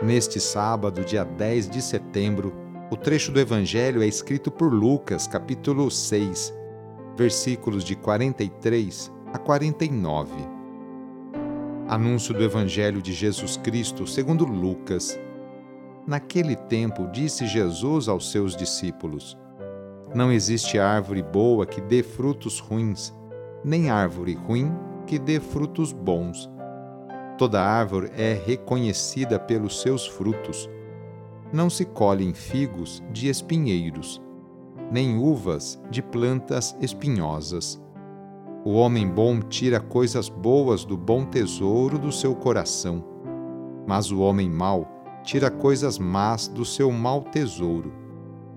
Neste sábado, dia 10 de setembro, o trecho do Evangelho é escrito por Lucas, capítulo 6, versículos de 43 a 49. Anúncio do Evangelho de Jesus Cristo segundo Lucas. Naquele tempo, disse Jesus aos seus discípulos: Não existe árvore boa que dê frutos ruins, nem árvore ruim que dê frutos bons Toda árvore é reconhecida pelos seus frutos. Não se colhem figos de espinheiros, nem uvas de plantas espinhosas. O homem bom tira coisas boas do bom tesouro do seu coração, mas o homem mau tira coisas más do seu mau tesouro,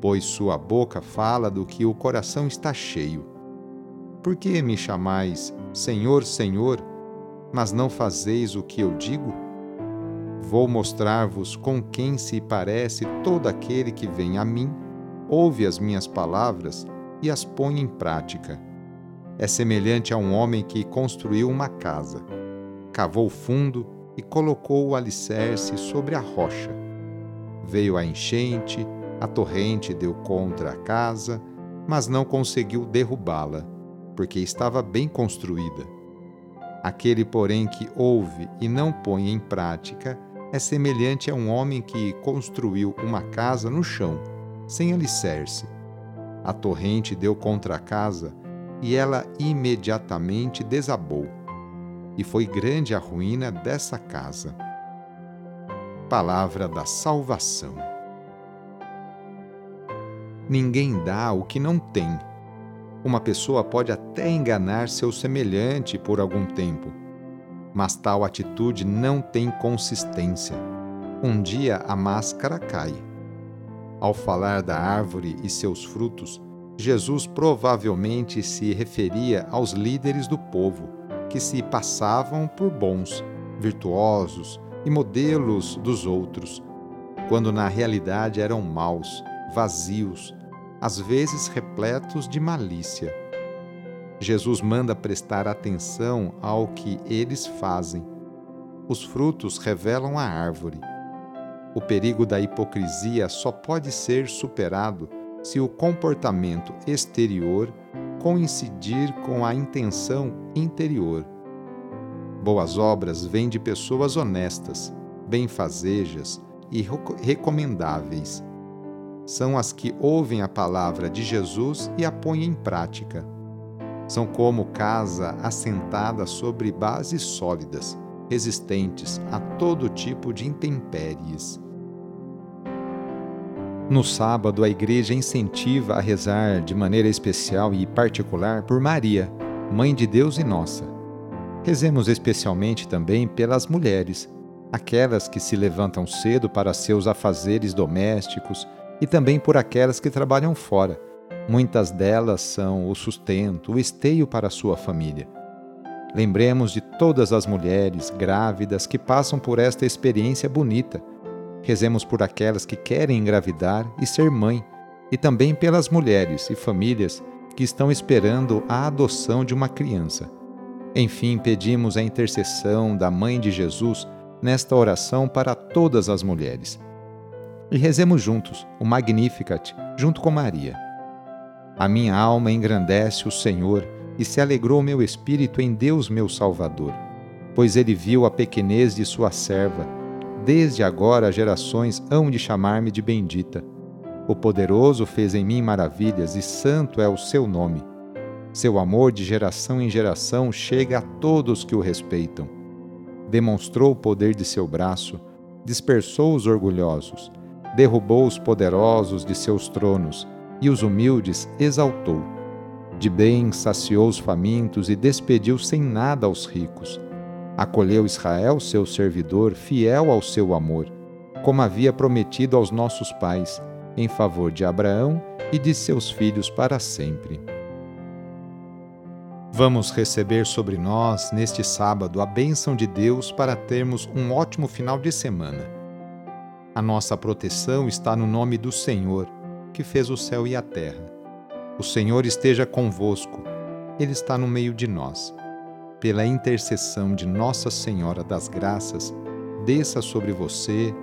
pois sua boca fala do que o coração está cheio. Por que me chamais Senhor, Senhor? Mas não fazeis o que eu digo? Vou mostrar-vos com quem se parece todo aquele que vem a mim, ouve as minhas palavras e as põe em prática. É semelhante a um homem que construiu uma casa, cavou fundo e colocou o alicerce sobre a rocha. Veio a enchente, a torrente deu contra a casa, mas não conseguiu derrubá-la, porque estava bem construída. Aquele, porém, que ouve e não põe em prática é semelhante a um homem que construiu uma casa no chão, sem alicerce. A torrente deu contra a casa e ela imediatamente desabou. E foi grande a ruína dessa casa. Palavra da Salvação. Ninguém dá o que não tem uma pessoa pode até enganar seu semelhante por algum tempo, mas tal atitude não tem consistência. Um dia a máscara cai. Ao falar da árvore e seus frutos, Jesus provavelmente se referia aos líderes do povo, que se passavam por bons, virtuosos e modelos dos outros, quando na realidade eram maus, vazios, às vezes repletos de malícia. Jesus manda prestar atenção ao que eles fazem. Os frutos revelam a árvore. O perigo da hipocrisia só pode ser superado se o comportamento exterior coincidir com a intenção interior. Boas obras vêm de pessoas honestas, benfazejas e recomendáveis são as que ouvem a palavra de Jesus e a põem em prática. São como casa assentada sobre bases sólidas, resistentes a todo tipo de intempéries. No sábado, a igreja incentiva a rezar de maneira especial e particular por Maria, Mãe de Deus e nossa. Rezemos especialmente também pelas mulheres, aquelas que se levantam cedo para seus afazeres domésticos, e também por aquelas que trabalham fora. Muitas delas são o sustento, o esteio para a sua família. Lembremos de todas as mulheres grávidas que passam por esta experiência bonita. Rezemos por aquelas que querem engravidar e ser mãe, e também pelas mulheres e famílias que estão esperando a adoção de uma criança. Enfim, pedimos a intercessão da Mãe de Jesus nesta oração para todas as mulheres e rezemos juntos o Magnificat, junto com Maria. A minha alma engrandece o Senhor e se alegrou meu espírito em Deus meu Salvador, pois ele viu a pequenez de sua serva. Desde agora gerações hão de chamar-me de bendita. O poderoso fez em mim maravilhas e santo é o seu nome. Seu amor de geração em geração chega a todos que o respeitam. Demonstrou o poder de seu braço, dispersou os orgulhosos, derrubou os poderosos de seus tronos e os humildes exaltou. De bem saciou os famintos e despediu sem nada aos ricos. Acolheu Israel, seu servidor, fiel ao seu amor, como havia prometido aos nossos pais, em favor de Abraão e de seus filhos para sempre. Vamos receber sobre nós, neste sábado, a bênção de Deus para termos um ótimo final de semana. A nossa proteção está no nome do Senhor, que fez o céu e a terra. O Senhor esteja convosco, Ele está no meio de nós. Pela intercessão de Nossa Senhora das Graças, desça sobre você,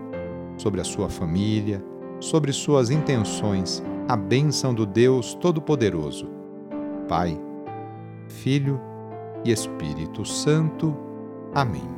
sobre a sua família, sobre suas intenções, a bênção do Deus Todo-Poderoso. Pai, Filho e Espírito Santo. Amém.